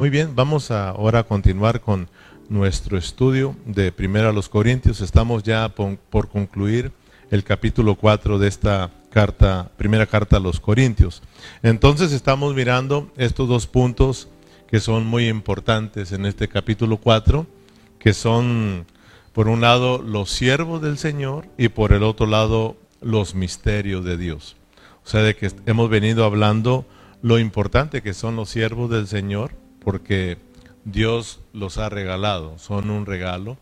Muy bien, vamos a ahora a continuar con nuestro estudio de Primera a los Corintios. Estamos ya por, concluir el capítulo 4 de esta carta, primera carta a los Corintios. Entonces estamos mirando estos dos puntos que son muy importantes en este capítulo 4, que son por un lado los siervos del Señor y por el otro lado los misterios de Dios. O sea, de que hemos venido hablando lo importante que son los siervos del Señor porque Dios los ha regalado, son un regalo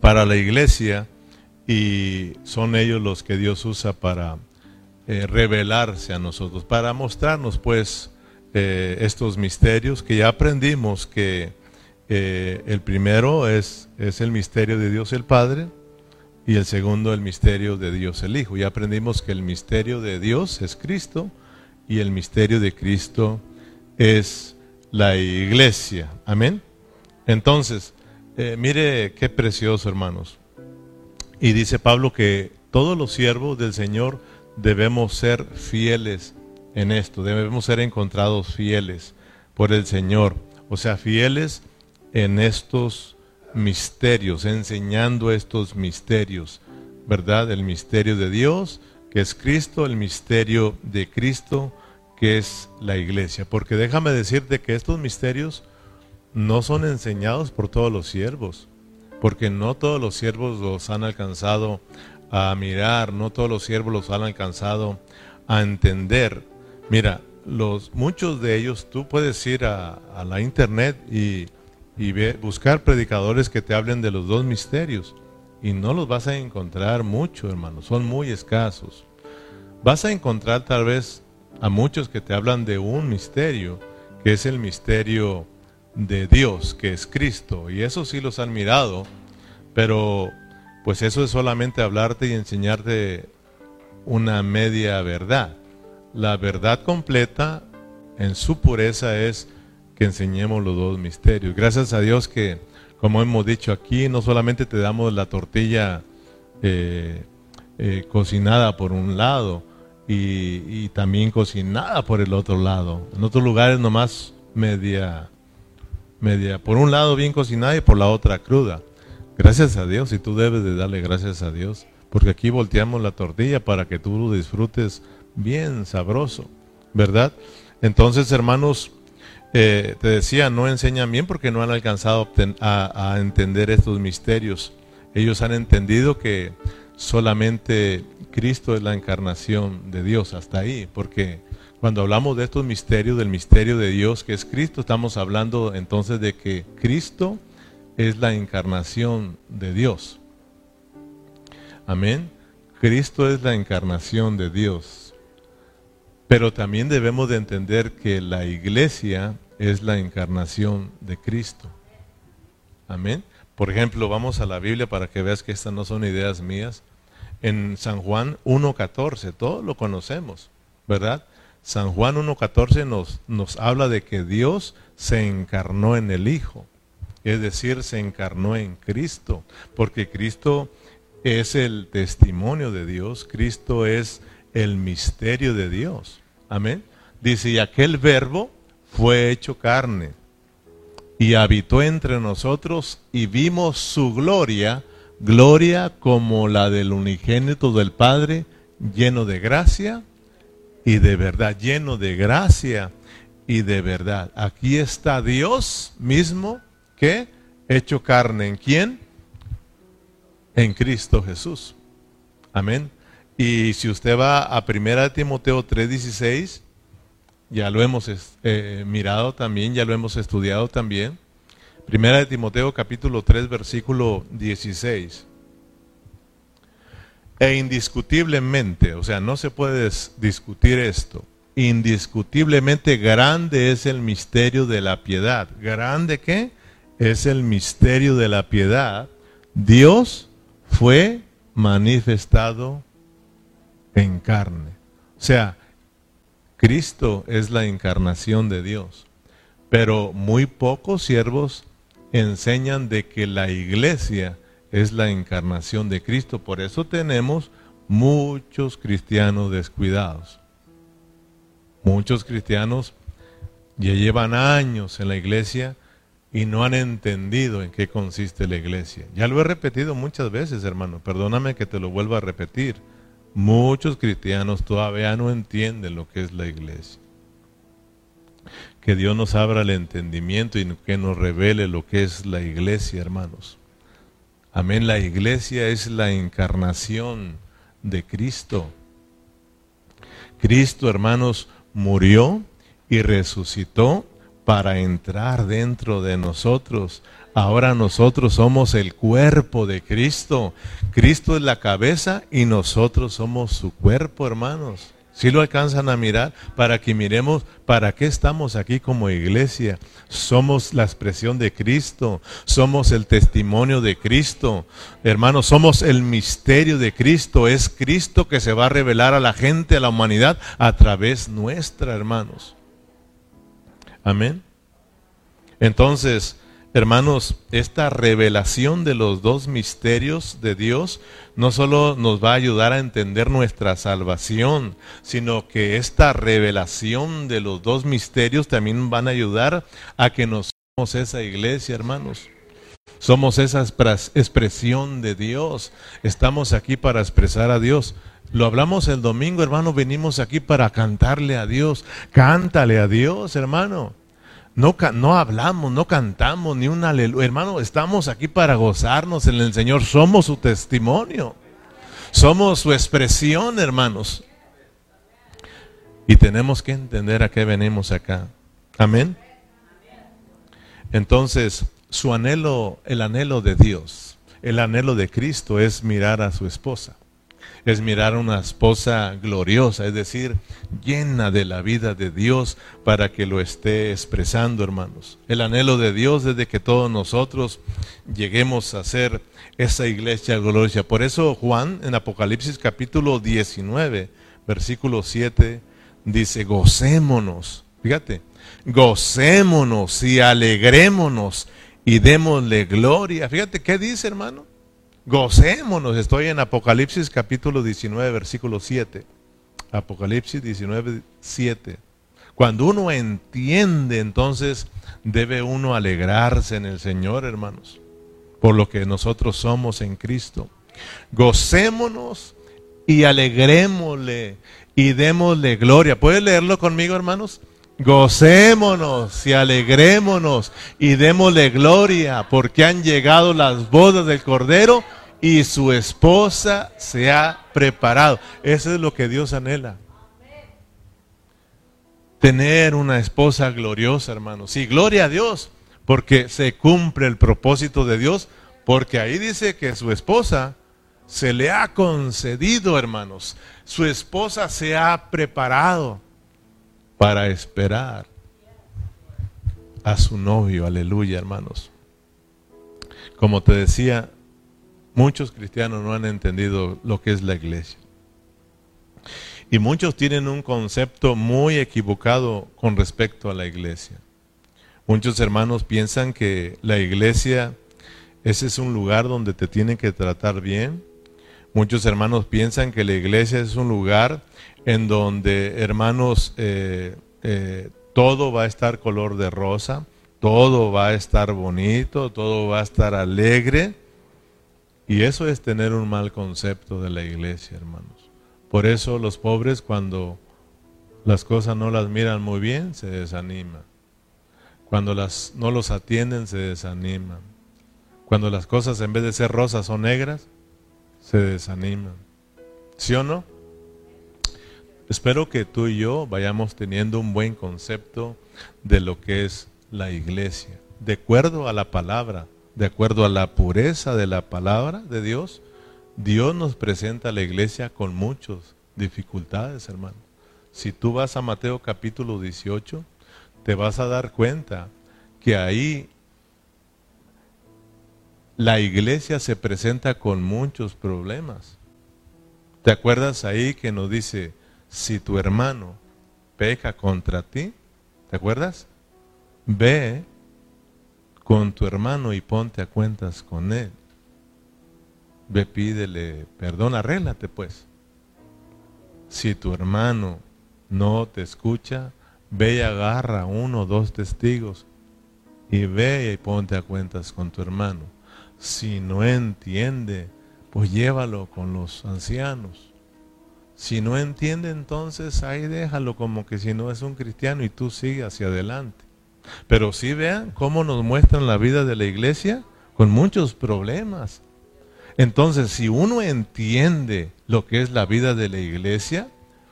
para la iglesia y son ellos los que Dios usa para eh, revelarse a nosotros, para mostrarnos pues eh, estos misterios que ya aprendimos que eh, el primero es, es el misterio de Dios el Padre y el segundo el misterio de Dios el Hijo. Ya aprendimos que el misterio de Dios es Cristo y el misterio de Cristo es la iglesia. Amén. Entonces, eh, mire qué precioso, hermanos. Y dice Pablo que todos los siervos del Señor debemos ser fieles en esto, debemos ser encontrados fieles por el Señor, o sea, fieles en estos misterios, enseñando estos misterios, ¿verdad? El misterio de Dios, que es Cristo, el misterio de Cristo, que es la iglesia. Porque déjame decirte que estos misterios no son enseñados por todos los siervos, porque no todos los siervos los han alcanzado a mirar, no todos los siervos los han alcanzado a entender. Mira, los, muchos de ellos, tú puedes ir a, la internet y, buscar predicadores que te hablen de los dos misterios y no los vas a encontrar mucho, hermano, son muy escasos. Vas a encontrar tal vez a muchos que te hablan de un misterio, que es el misterio de Dios, que es Cristo. Y eso sí los han mirado, pero pues eso es solamente hablarte y enseñarte una media verdad. La verdad completa en su pureza es que enseñemos los dos misterios. Gracias a Dios que, como hemos dicho aquí, no solamente te damos la tortilla eh, eh, cocinada por un lado, y, también cocinada por el otro lado. En otros lugares nomás media, media, por un lado bien cocinada y por la otra cruda. Gracias a Dios y tú debes de darle gracias a Dios, porque aquí volteamos la tortilla para que tú disfrutes bien sabroso, ¿verdad? Entonces, hermanos, eh, te decía, no enseñan bien porque no han alcanzado a entender estos misterios. Ellos han entendido que solamente Cristo es la encarnación de Dios, hasta ahí, porque cuando hablamos de estos misterios, del misterio de Dios que es Cristo, estamos hablando entonces de que Cristo es la encarnación de Dios. Amén. Cristo es la encarnación de Dios. Pero también debemos de entender que la iglesia es la encarnación de Cristo. Amén. Por ejemplo, vamos a la Biblia para que veas que estas no son ideas mías en San Juan 1.14, todos lo conocemos, ¿verdad? San Juan 1.14 nos, nos habla de que Dios se encarnó en el Hijo, es decir, se encarnó en Cristo, porque Cristo es el testimonio de Dios, Cristo es el misterio de Dios. Amén. Dice, y aquel verbo fue hecho carne y habitó entre nosotros y vimos su gloria, gloria como la del unigénito del Padre, lleno de gracia y de verdad, lleno de gracia y de verdad. Aquí está Dios mismo que hecho carne. ¿En quién? En Cristo Jesús. Amén. Y si usted va a 1 Timoteo 3:16, ya lo hemos eh, mirado también, ya lo hemos estudiado también. Primera de Timoteo capítulo 3 versículo 16. E indiscutiblemente, o sea, no se puede discutir esto. Indiscutiblemente grande es el misterio de la piedad. ¿Grande qué? Es el misterio de la piedad. Dios fue manifestado en carne. O sea, Cristo es la encarnación de Dios. Pero muy pocos siervos enseñan de que la iglesia es la encarnación de Cristo. Por eso tenemos muchos cristianos descuidados. Muchos cristianos Ya llevan años en la iglesia y no han entendido en qué consiste la iglesia. Ya lo he repetido muchas veces, hermano. Perdóname que te lo vuelva a repetir. Muchos cristianos todavía no entienden lo que es la iglesia. Que Dios nos abra el entendimiento y que nos revele lo que es la iglesia, hermanos. Amén. La iglesia es la encarnación de Cristo. Cristo, hermanos, murió y resucitó para entrar dentro de nosotros. Ahora nosotros somos el cuerpo de Cristo. Cristo es la cabeza y nosotros somos su cuerpo, hermanos. Si lo alcanzan a mirar, para que miremos para qué estamos aquí como iglesia. Somos la expresión de Cristo, somos el testimonio de Cristo. Hermanos, somos el misterio de Cristo. Es Cristo que se va a revelar a la gente, a la humanidad, a través nuestra, hermanos. Amén. Entonces, hermanos, esta revelación de los dos misterios de Dios no solo nos va a ayudar a entender nuestra salvación, sino que esta revelación de los dos misterios también van a ayudar a que nos somos esa iglesia, hermanos. Somos esa expresión de Dios. Estamos aquí para expresar a Dios. Lo hablamos el domingo, hermano, venimos aquí para cantarle a Dios. Cántale a Dios, hermano. No, no hablamos, no cantamos ni un aleluya. Hermano, estamos aquí para gozarnos en el Señor. Somos su testimonio. Somos su expresión, hermanos. Y tenemos que entender a qué venimos acá. Amén. Entonces, su anhelo, el anhelo de Dios, el anhelo de Cristo es mirar a su esposa es mirar a una esposa gloriosa, es decir, llena de la vida de Dios para que lo esté expresando, hermanos. El anhelo de Dios es de que todos nosotros lleguemos a ser esa iglesia gloriosa. Por eso Juan en Apocalipsis capítulo 19, versículo 7, dice, gocémonos, fíjate, gocémonos y alegrémonos y démosle gloria. Fíjate qué dice, hermano. Gocémonos, estoy en Apocalipsis capítulo 19, versículo 7. Apocalipsis 19, 7. Cuando uno entiende, entonces debe uno alegrarse en el Señor, hermanos, por lo que nosotros somos en Cristo. Gocémonos y alegrémosle y démosle gloria. ¿Puede leerlo conmigo, hermanos? Gocémonos y alegrémonos y démosle gloria porque han llegado las bodas del Cordero y su esposa se ha preparado. Eso es lo que Dios anhela. Tener una esposa gloriosa, hermanos. Y gloria a Dios, porque se cumple el propósito de Dios, porque ahí dice que su esposa se le ha concedido, hermanos. Su esposa se ha preparado para esperar a su novio. Aleluya, hermanos. Como te decía, muchos cristianos no han entendido lo que es la iglesia. Y muchos tienen un concepto muy equivocado con respecto a la iglesia. Muchos hermanos piensan que la iglesia, ese es un lugar donde te tienen que tratar bien. Muchos hermanos piensan que la iglesia es un lugar en donde, hermanos, eh, eh, todo va a estar color de rosa, todo va a estar bonito, todo va a estar alegre. Y eso es tener un mal concepto de la iglesia, hermanos. Por eso los pobres cuando las cosas no las miran muy bien, se desaniman. Cuando las, no los atienden, se desaniman. Cuando las cosas en vez de ser rosas son negras, se desaniman. ¿Sí o no? Espero que tú y yo vayamos teniendo un buen concepto de lo que es la iglesia, de acuerdo a la palabra, de acuerdo a la pureza de la palabra de Dios. Dios nos presenta a la iglesia con muchas dificultades, hermano. Si tú vas a Mateo capítulo 18, te vas a dar cuenta que ahí la iglesia se presenta con muchos problemas. ¿Te acuerdas ahí que nos dice, si tu hermano peca contra ti, ¿te acuerdas? Ve con tu hermano y ponte a cuentas con él. Ve, pídele perdón, arréglate pues. Si tu hermano no te escucha, ve y agarra uno o dos testigos y ve y ponte a cuentas con tu hermano. Si no entiende, pues llévalo con los ancianos. Si no entiende, entonces ahí déjalo como que si no es un cristiano y tú sigue hacia adelante. Pero si vean cómo nos muestran la vida de la iglesia con muchos problemas. Entonces, si uno entiende lo que es la vida de la iglesia,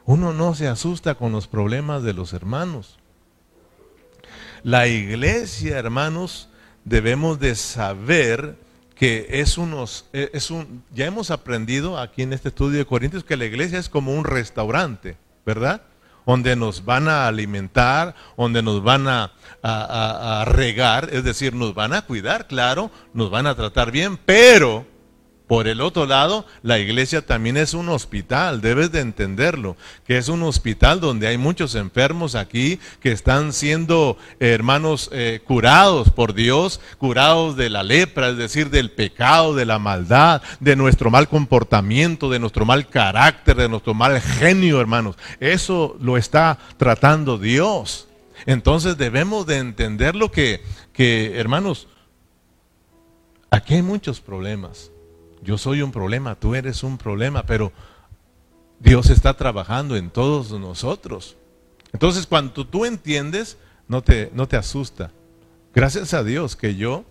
uno no se asusta con los problemas de los hermanos. La iglesia, hermanos, debemos de saber que es unos, es un, ya hemos aprendido aquí en este estudio de Corintios que la iglesia es como un restaurante, ¿verdad? Donde nos van a alimentar, donde nos van a, a regar, es decir, nos van a cuidar, claro, nos van a tratar bien, pero por el otro lado, la iglesia también es un hospital, debes de entenderlo, que es un hospital donde hay muchos enfermos aquí que están siendo, eh, hermanos, eh, curados por Dios, curados de la lepra, es decir, del pecado, de la maldad, de nuestro mal comportamiento, de nuestro mal carácter, de nuestro mal genio, hermanos. Eso lo está tratando Dios. Entonces debemos de entender lo que, que hermanos, aquí hay muchos problemas yo soy un problema, tú eres un problema, pero Dios está trabajando en todos nosotros. Entonces, cuando tú entiendes, no te, no te asusta. Gracias a Dios que yo,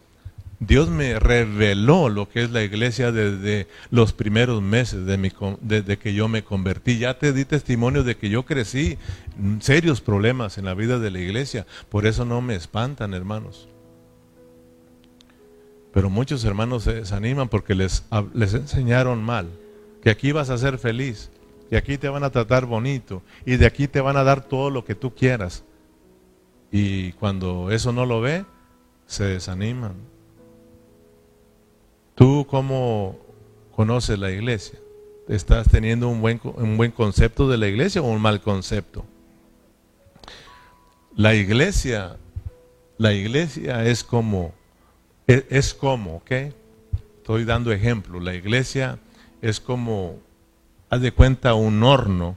Dios me reveló lo que es la iglesia desde los primeros meses de mi, desde que yo me convertí. Ya te di testimonio de que yo crecí serios problemas en la vida de la iglesia. Por eso no me espantan, hermanos. Pero muchos hermanos se desaniman porque les, les enseñaron mal, que aquí vas a ser feliz, que aquí te van a tratar bonito y de aquí te van a dar todo lo que tú quieras. Y cuando eso no lo ve, se desaniman. ¿Tú cómo conoces la iglesia? ¿Estás teniendo un buen, un buen concepto de la iglesia o un mal concepto? La iglesia, la iglesia es como es, como, ¿ok? Estoy dando ejemplo. La iglesia es como, haz de cuenta, un horno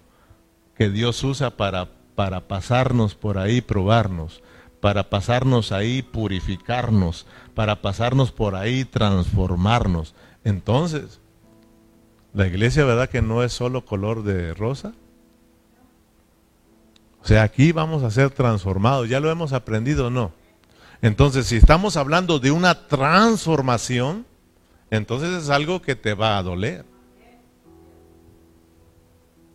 que Dios usa para, para pasarnos por ahí, probarnos, para pasarnos ahí, purificarnos, para pasarnos por ahí, transformarnos. Entonces, la iglesia, ¿verdad que no es solo color de rosa? O sea, aquí vamos a ser transformados. ¿Ya lo hemos aprendido o no? Entonces, si estamos hablando de una transformación, entonces es algo que te va a doler.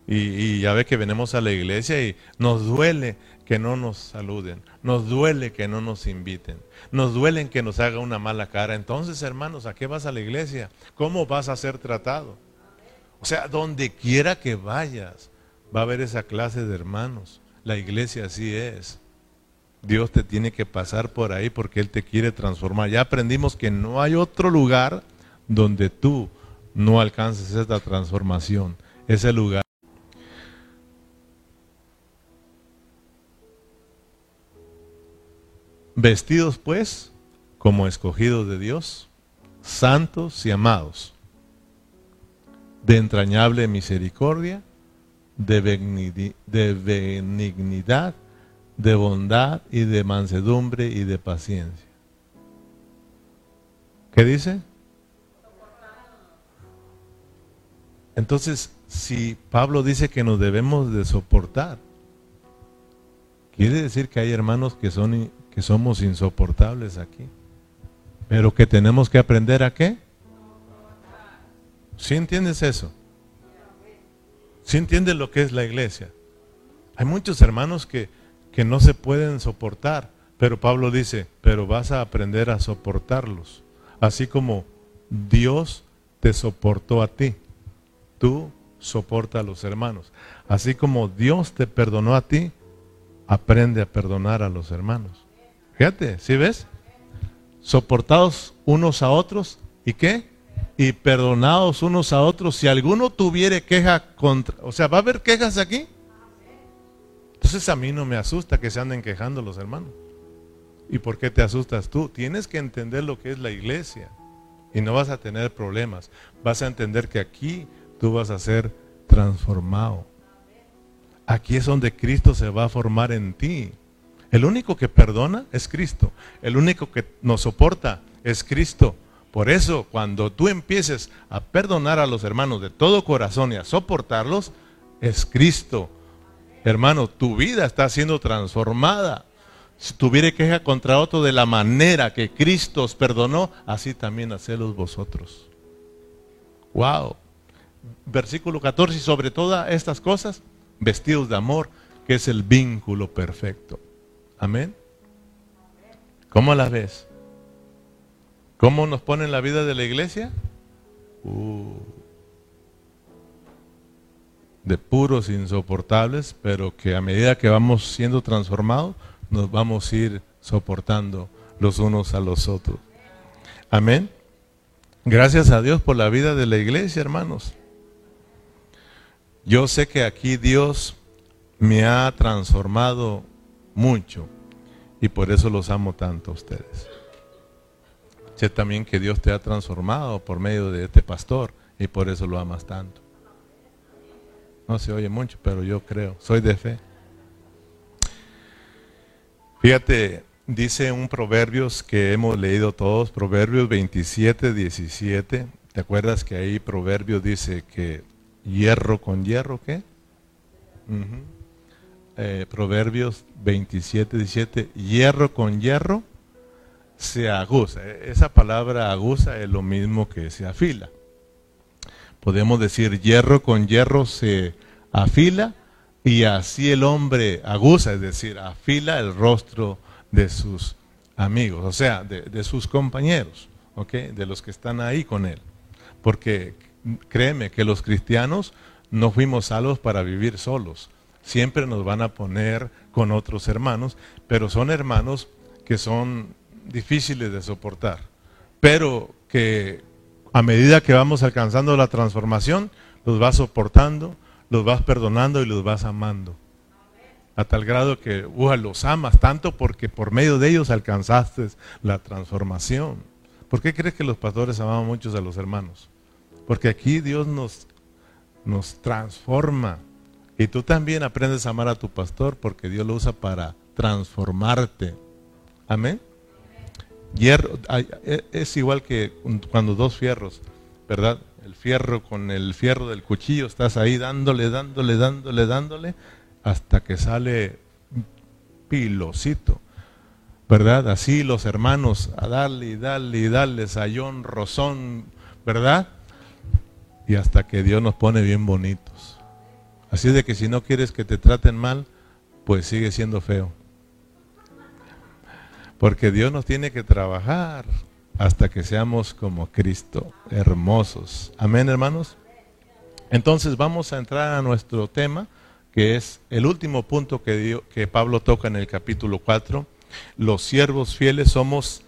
Y, ya ve que venimos a la iglesia y nos duele que no nos saluden, nos duele que no nos inviten, nos duele que nos haga una mala cara. Entonces, hermanos, ¿a qué vas a la iglesia? ¿Cómo vas a ser tratado? O sea, donde quiera que vayas, va a haber esa clase de hermanos. La iglesia así es. Dios te tiene que pasar por ahí porque Él te quiere transformar. Ya aprendimos que no hay otro lugar donde tú no alcances esta transformación. Ese lugar. Vestidos pues como escogidos de Dios, santos y amados, de entrañable misericordia, de benignidad de bondad y de mansedumbre y de paciencia. ¿Qué dice? Entonces, si Pablo dice que nos debemos de soportar, quiere decir que hay hermanos que, son, que somos insoportables aquí, pero que tenemos que aprender a qué? ¿Sí entiendes eso? ¿Sí entiendes lo que es la iglesia? Hay muchos hermanos que que no se pueden soportar. Pero Pablo dice, pero vas a aprender a soportarlos. Así como Dios te soportó a ti. Tú soporta a los hermanos. Así como Dios te perdonó a ti, aprende a perdonar a los hermanos. Fíjate, ¿sí ves? Soportados unos a otros y qué? Y perdonados unos a otros. Si alguno tuviere queja contra, o sea, ¿va a haber quejas aquí? Entonces a mí no me asusta que se anden quejando los hermanos. ¿Y por qué te asustas tú? Tienes que entender lo que es la iglesia y no vas a tener problemas. Vas a entender que aquí tú vas a ser transformado. aquí es donde Cristo se va a formar en ti. El único que perdona es Cristo. El único que nos soporta es Cristo. Por eso, cuando tú empieces a perdonar a los hermanos de todo corazón y a soportarlos, es Cristo. Hermano, tu vida está siendo transformada. Si tuviera queja contra otro de la manera que Cristo os perdonó, así también hacelos vosotros. Wow. Versículo 14, y sobre todas estas cosas, vestidos de amor, que es el vínculo perfecto. Amén. ¿Cómo la ves? ¿Cómo nos pone en la vida de la iglesia? Uh, de puros insoportables, pero que a medida que vamos siendo transformados, nos vamos a ir soportando los unos a los otros. Amén. Gracias a Dios por la vida de la iglesia, hermanos. Yo sé que aquí Dios me ha transformado mucho y por eso los amo tanto a ustedes. Sé también que Dios te ha transformado por medio de este pastor y por eso lo amas tanto. No se oye mucho, pero yo creo, soy de fe. Fíjate, dice un proverbios que hemos leído todos, Proverbios 27, 17. ¿Te acuerdas que ahí Proverbios dice que hierro con hierro, qué? Eh, proverbios 27, 17, hierro con hierro se aguza. E, esa palabra aguza es lo mismo que se afila. Podemos decir hierro con hierro se afila y así el hombre aguza, es decir, afila el rostro de sus amigos, o sea, de, sus compañeros, de los que están ahí con él. Porque créeme que los cristianos no fuimos salvos para vivir solos. Siempre nos van a poner con otros hermanos, pero son hermanos que son difíciles de soportar, pero que a medida que vamos alcanzando la transformación, los vas soportando, los vas perdonando y los vas amando. A tal grado que los amas tanto porque por medio de ellos alcanzaste la transformación. ¿Por qué crees que los pastores amaban muchos a los hermanos? Porque aquí Dios nos, nos transforma. Y tú también aprendes a amar a tu pastor porque Dios lo usa para transformarte. Amén. Hierro, e, es igual que cuando dos fierros, ¿verdad? El fierro con el fierro del cuchillo, estás ahí dándole, dándole, dándole, dándole, hasta que sale pilocito, ¿verdad? Así los hermanos, a darle y darle y darle, sayón, rozón, ¿verdad? Y hasta que Dios nos pone bien bonitos. Así de que si no quieres que te traten mal, pues sigue siendo feo. Porque Dios nos tiene que trabajar hasta que seamos como Cristo, hermosos. Amén, hermanos. Entonces vamos a entrar a nuestro tema, que es el último punto que, que Pablo toca en el capítulo 4. Los siervos fieles somos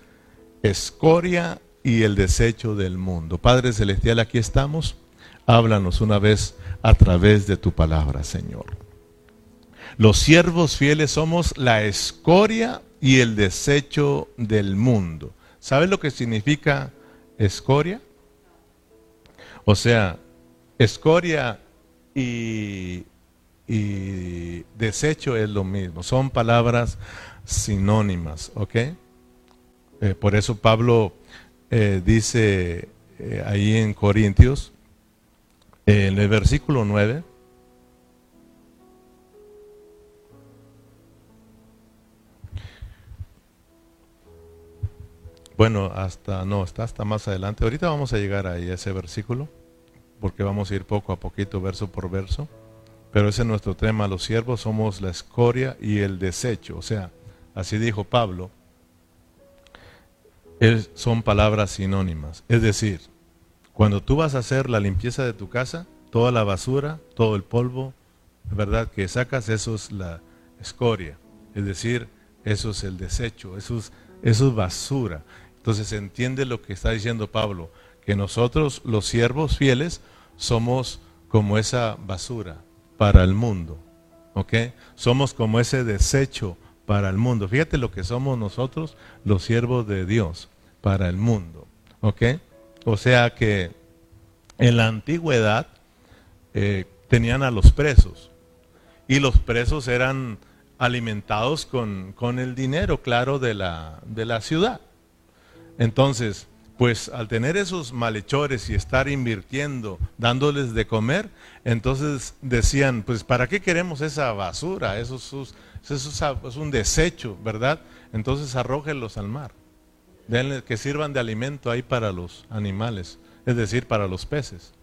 escoria y el desecho del mundo. Padre Celestial, aquí estamos. Háblanos una vez a través de tu palabra, Señor. Los siervos fieles somos la escoria y el desecho del mundo. ¿Sabes lo que significa escoria? O sea, escoria y, desecho es lo mismo, son palabras sinónimas, ¿ok? Eh, por eso Pablo eh, dice eh, ahí en Corintios, en el versículo 9, Bueno, hasta, no, está hasta más adelante. Ahorita vamos a llegar ahí a ese versículo, porque vamos a ir poco a poquito, verso por verso. Pero ese es nuestro tema, los siervos somos la escoria y el desecho. O sea, así dijo Pablo, son palabras sinónimas. Es decir, cuando tú vas a hacer la limpieza de tu casa, toda la basura, todo el polvo, ¿verdad? Que sacas, eso es la escoria. Es decir, eso es el desecho, es, eso es basura. Entonces entiende lo que está diciendo Pablo, que nosotros los siervos fieles somos como esa basura para el mundo, ¿ok? Somos como ese desecho para el mundo. Fíjate lo que somos nosotros, los siervos de Dios, para el mundo, ¿ok? O sea que en la antigüedad eh, tenían a los presos y los presos eran alimentados con, con el dinero, claro, de la, de la ciudad. Entonces, pues al tener esos malhechores y estar invirtiendo, dándoles de comer, entonces decían, pues ¿para qué queremos esa basura? Eso es, un desecho, ¿verdad? Entonces arrójenlos al mar. Denle que sirvan de alimento ahí para los animales, es decir, para los peces.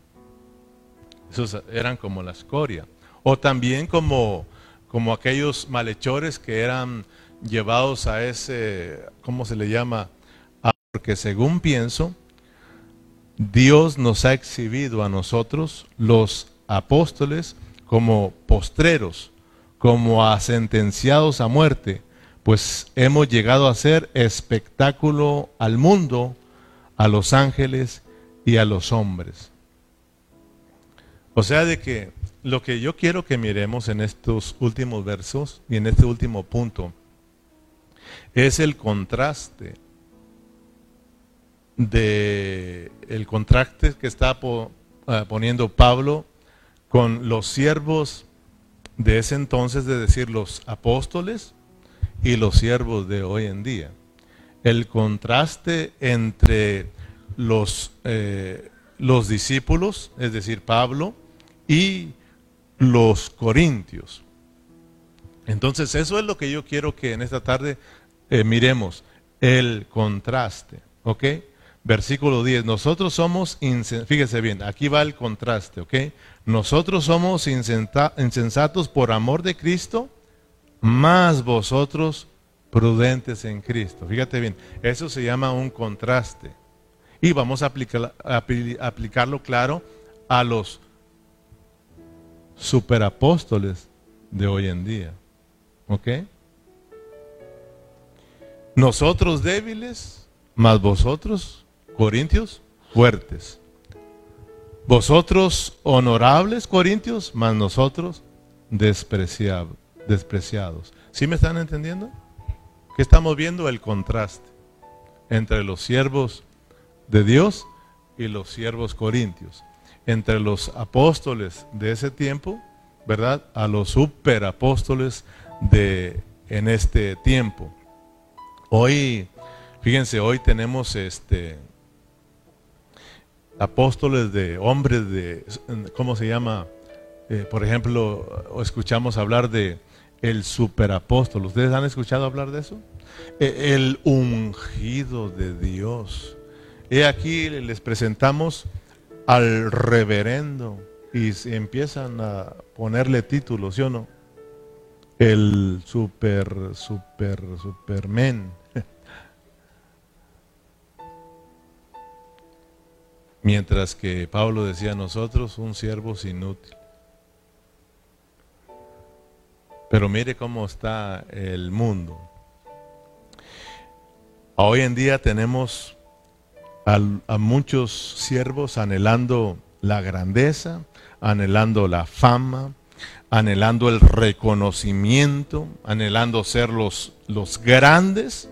Esos eran como la escoria. O también como, como aquellos malhechores que eran llevados a ese, ¿cómo se le llama? Porque según pienso, Dios nos ha exhibido a nosotros, los apóstoles, como postreros, como a sentenciados a muerte, pues hemos llegado a ser espectáculo al mundo, a los ángeles y a los hombres. O sea, de que lo que yo quiero que miremos en estos últimos versos y en este último punto es el contraste de el contraste que está ah, poniendo Pablo con los siervos de ese entonces, de decir los apóstoles y los siervos de hoy en día. El contraste entre los, eh, los discípulos, es decir, Pablo, y los corintios. Entonces, eso es lo que yo quiero que en esta tarde eh, miremos, el contraste, ¿ok? Versículo 10, nosotros somos, fíjese bien, aquí va el contraste, ¿ok? Nosotros somos insensatos por amor de Cristo, más vosotros prudentes en Cristo. Fíjate bien, eso se llama un contraste. Y vamos a, aplicarlo, claro, a los superapóstoles de hoy en día. ¿Ok? Nosotros débiles, más vosotros Corintios, fuertes. Vosotros honorables, Corintios, mas nosotros despreciados. ¿Sí me están entendiendo? Que estamos viendo el contraste entre los siervos de Dios y los siervos corintios. Entre los apóstoles de ese tiempo, ¿verdad? A los superapóstoles de en este tiempo. Hoy, fíjense, hoy tenemos este apóstoles, de hombres de, ¿cómo se llama? Eh, por ejemplo, escuchamos hablar de el superapóstol. ¿Ustedes han escuchado hablar de eso? E, el ungido de Dios. He aquí les presentamos al reverendo y empiezan a ponerle títulos, ¿sí o no? El super, super, supermen Mientras que Pablo decía nosotros, un siervo inútil. Pero mire cómo está el mundo. Hoy en día tenemos a, a, muchos siervos anhelando la grandeza, anhelando la fama, anhelando el reconocimiento, anhelando ser los, los grandes.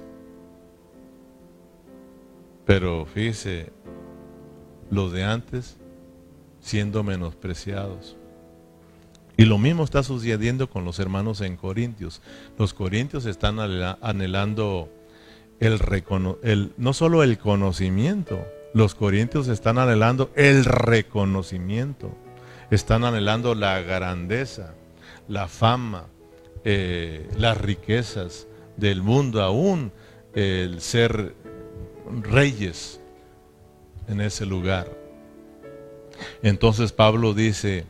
Pero fíjese, los de antes siendo menospreciados. Y lo mismo está sucediendo con los hermanos en Corintios. Los corintios están anhelando el, el, no solo el conocimiento, los corintios están anhelando el reconocimiento, están anhelando la grandeza, la fama, eh, las riquezas del mundo, aún el ser reyes, en ese lugar. Entonces Pablo dice,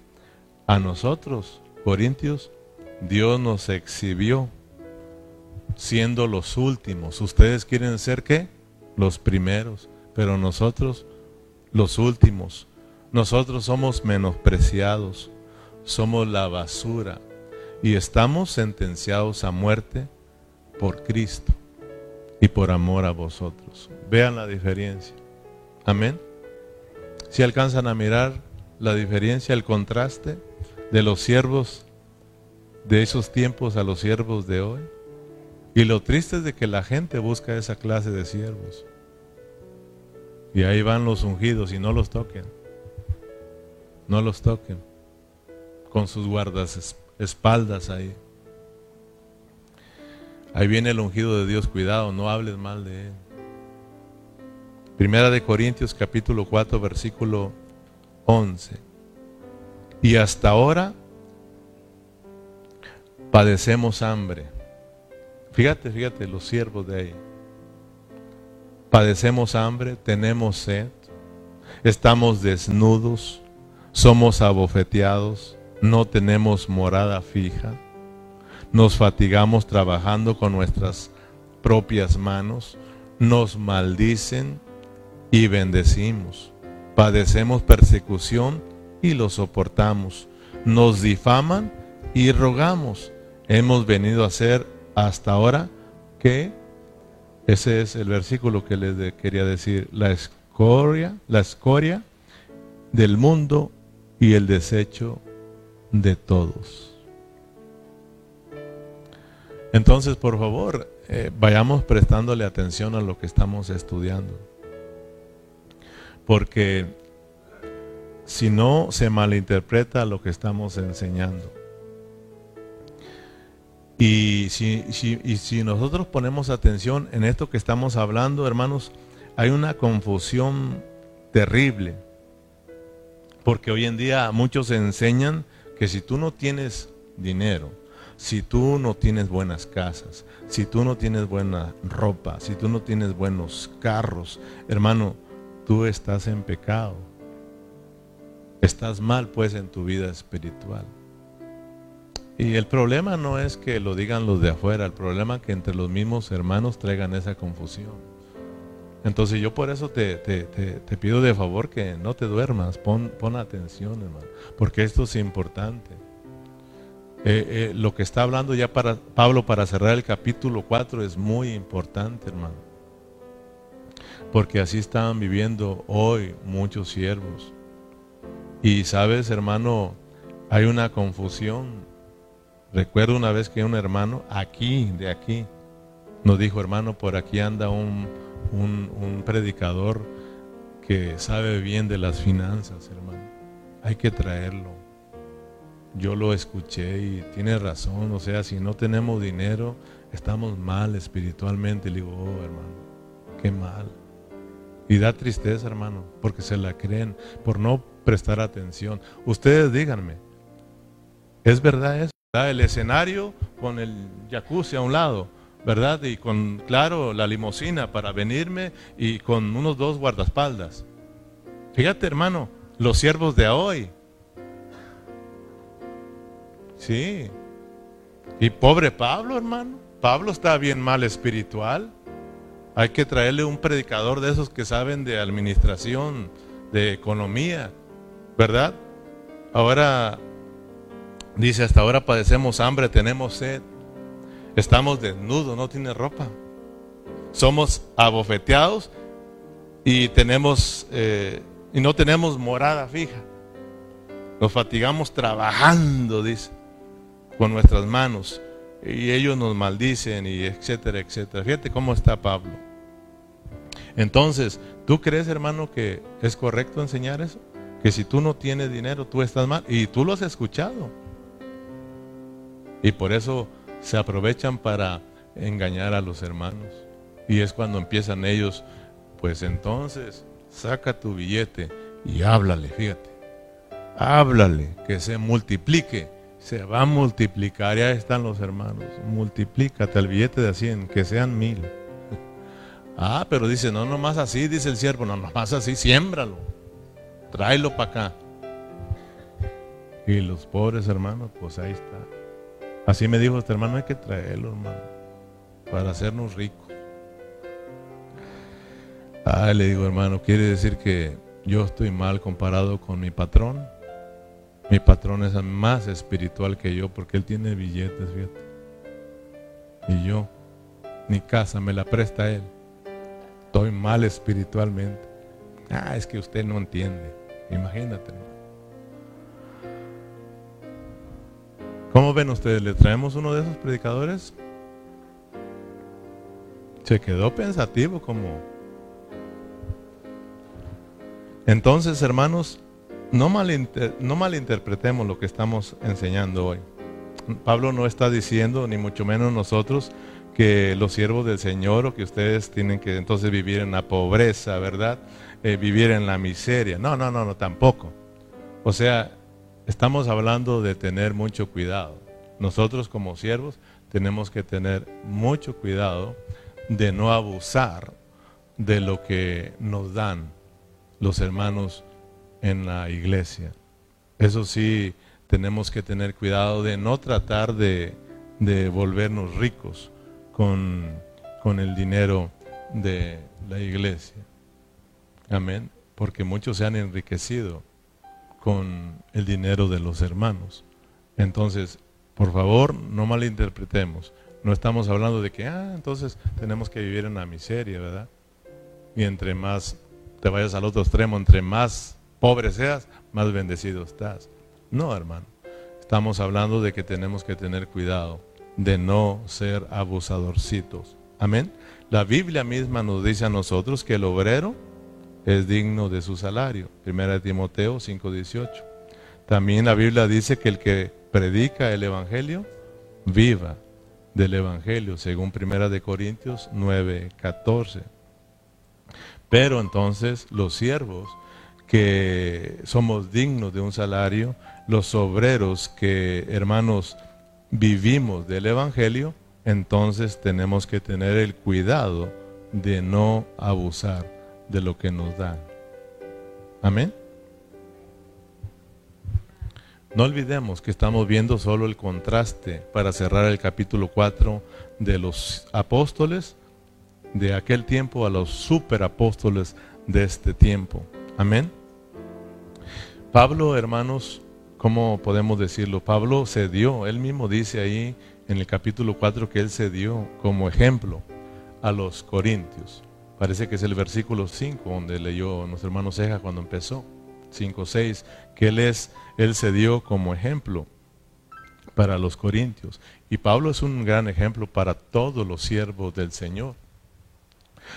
a nosotros, Corintios, Dios nos exhibió siendo los últimos. Ustedes quieren ser qué? Los primeros, pero nosotros los últimos. Nosotros somos menospreciados, somos la basura y estamos sentenciados a muerte por Cristo y por amor a vosotros. Vean la diferencia. Amén. Si alcanzan a mirar la diferencia, el contraste de los siervos de esos tiempos a los siervos de hoy. Y lo triste es de que la gente busca esa clase de siervos. Y ahí van los ungidos y no los toquen. No los toquen. Con sus guardas espaldas ahí. Ahí viene el ungido de Dios, cuidado, no hables mal de él. Primera de Corintios capítulo 4 versículo 11. Y hasta ahora padecemos hambre. Fíjate, fíjate, los siervos de ahí. Padecemos hambre, tenemos sed, estamos desnudos, somos abofeteados, no tenemos morada fija, nos fatigamos trabajando con nuestras propias manos, nos maldicen y bendecimos, padecemos persecución y lo soportamos, nos difaman y rogamos. Hemos venido a ser hasta ahora que ese es el versículo que les quería decir, la escoria, la escoria del mundo y el desecho de todos. Entonces, por favor, eh, vayamos prestándole atención a lo que estamos estudiando. Porque si no, se malinterpreta lo que estamos enseñando. Y si, y si nosotros ponemos atención en esto que estamos hablando, hermanos, hay una confusión terrible. Porque hoy en día muchos enseñan que si tú no tienes dinero, si tú no tienes buenas casas, si tú no tienes buena ropa, si tú no tienes buenos carros, hermano, tú estás en pecado. Estás mal pues en tu vida espiritual. Y el problema no es que lo digan los de afuera, el problema es que entre los mismos hermanos traigan esa confusión. Entonces yo por eso te, pido de favor que no te duermas, pon, atención, hermano, porque esto es importante. Eh, eh, lo que está hablando ya para Pablo para cerrar el capítulo 4 es muy importante, hermano. Porque así estaban viviendo hoy muchos siervos. Y sabes, hermano, hay una confusión. Recuerdo una vez que un hermano, aquí, de aquí, nos dijo, hermano, por aquí anda un, un, predicador que sabe bien de las finanzas, hermano. Hay que traerlo. Yo lo escuché y tiene razón. O sea, si no tenemos dinero, estamos mal espiritualmente. Le digo, oh, hermano, qué mal. Y da tristeza, hermano, porque se la creen, por no prestar atención. Ustedes díganme, ¿es verdad eso? El escenario con el jacuzzi a un lado, ¿verdad? Y con, claro, la limosina para venirme y con unos dos guardaespaldas. Fíjate, hermano, los siervos de hoy. Sí. Y pobre Pablo, hermano. Pablo está bien mal espiritual. Hay que traerle un predicador de esos que saben de administración, de economía, ¿verdad? Ahora, dice, hasta ahora padecemos hambre, tenemos sed. Estamos desnudos, no tiene ropa. Somos abofeteados y tenemos eh, y no tenemos morada fija. Nos fatigamos trabajando, dice, con nuestras manos. Y ellos nos maldicen y etcétera, etcétera. Fíjate cómo está Pablo. Entonces, ¿tú crees, hermano, que es correcto enseñar eso? Que si tú no tienes dinero, tú estás mal. Y tú lo has escuchado. Y por eso se aprovechan para engañar a los hermanos. Y es cuando empiezan ellos, pues entonces saca tu billete y háblale, fíjate. Háblale, que se multiplique. Se va a multiplicar, ya están los hermanos. Multiplícate el billete de 100, que sean mil. Ah, pero dice, no, nomás así, dice el siervo, no, nomás así, siémbralo. Tráelo para acá. Y los pobres hermanos, pues ahí está. Así me dijo este hermano, hay que traerlo, hermano, para hacernos ricos. Ah, le digo, hermano, quiere decir que yo estoy mal comparado con mi patrón. Mi patrón es más espiritual que yo porque él tiene billetes, fíjate. Y yo, mi casa me la presta él. Estoy mal espiritualmente. Ah, es que usted no entiende. Imagínate. ¿Cómo ven ustedes? ¿Le traemos uno de esos predicadores? Se quedó pensativo como... Entonces, hermanos, no, no malinterpretemos lo que estamos enseñando hoy. Pablo no está diciendo, ni mucho menos nosotros, que los siervos del Señor o que ustedes tienen que entonces vivir en la pobreza, ¿verdad? Eh, vivir en la miseria. No, no, no, no, tampoco. O sea, estamos hablando de tener mucho cuidado. Nosotros como siervos tenemos que tener mucho cuidado de no abusar de lo que nos dan los hermanos en la iglesia. Eso sí, tenemos que tener cuidado de no tratar de, volvernos ricos con, con el dinero de la iglesia. Amén. Porque muchos se han enriquecido con el dinero de los hermanos. Entonces, por favor, no malinterpretemos. No estamos hablando de que, ah, entonces tenemos que vivir en la miseria, ¿verdad? Y entre más te vayas al otro extremo, entre más pobre seas, más bendecido estás. No, hermano. Estamos hablando de que tenemos que tener cuidado de no ser abusadorcitos. Amén. La Biblia misma nos dice a nosotros que el obrero es digno de su salario. Primera de Timoteo 5:18. También la Biblia dice que el que predica el evangelio viva del Evangelio, según Primera de Corintios 9, 14. Pero entonces los siervos que somos dignos de un salario, los obreros que, hermanos, vivimos del Evangelio, entonces tenemos que tener el cuidado de no abusar de lo que nos dan. Amén. No olvidemos que estamos viendo solo el contraste para cerrar el capítulo 4 de los apóstoles de aquel tiempo a los superapóstoles de este tiempo. Amén. Pablo, hermanos, ¿cómo podemos decirlo? Pablo se dio, él mismo dice ahí en el capítulo 4 que él se dio como ejemplo a los corintios. Parece que es el versículo 5 donde leyó nuestro hermano Ceja cuando empezó. 5, 6, que él es él se dio como ejemplo para los corintios. Y Pablo es un gran ejemplo para todos los siervos del Señor.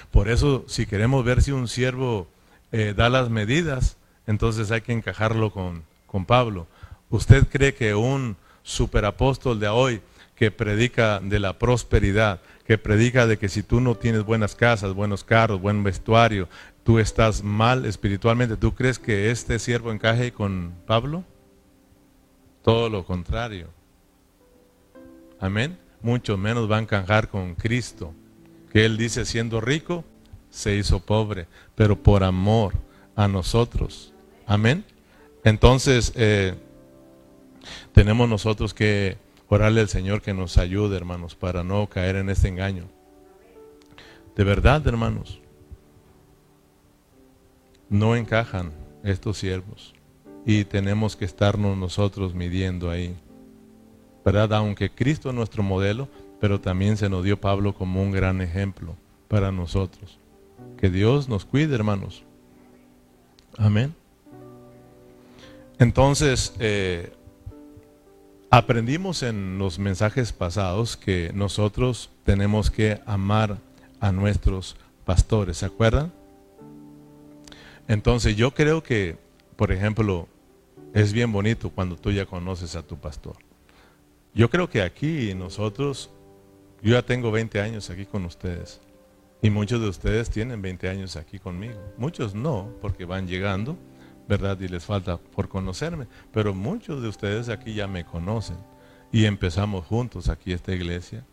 Por eso, si queremos ver si un siervo eh, da las medidas, entonces hay que encajarlo con, con Pablo. ¿Usted cree que un superapóstol de hoy que predica de la prosperidad, que predica de que si tú no tienes buenas casas, buenos carros, buen vestuario, tú estás mal espiritualmente, ¿tú crees que este siervo encaje con Pablo? Todo lo contrario. Amén. Mucho menos va a encajar con Cristo, que Él dice, siendo rico, se hizo pobre, pero por amor a nosotros. Amén. Entonces, eh, tenemos nosotros que orarle al Señor que nos ayude, hermanos, para no caer en este engaño. De verdad, hermanos, no encajan estos siervos y tenemos que estarnos nosotros midiendo ahí. ¿Verdad? Aunque Cristo es nuestro modelo, pero también se nos dio Pablo como un gran ejemplo para nosotros. Que Dios nos cuide, hermanos. Amén. Entonces, eh, aprendimos en los mensajes pasados que nosotros tenemos que amar a nuestros pastores, ¿se acuerdan? Entonces yo creo que, por ejemplo, es bien bonito cuando tú ya conoces a tu pastor. Yo creo que aquí nosotros, yo ya tengo 20 años aquí con ustedes y muchos de ustedes tienen 20 años aquí conmigo. Muchos no, porque van llegando, ¿verdad? Y les falta por conocerme, pero muchos de ustedes aquí ya me conocen y empezamos juntos aquí esta iglesia.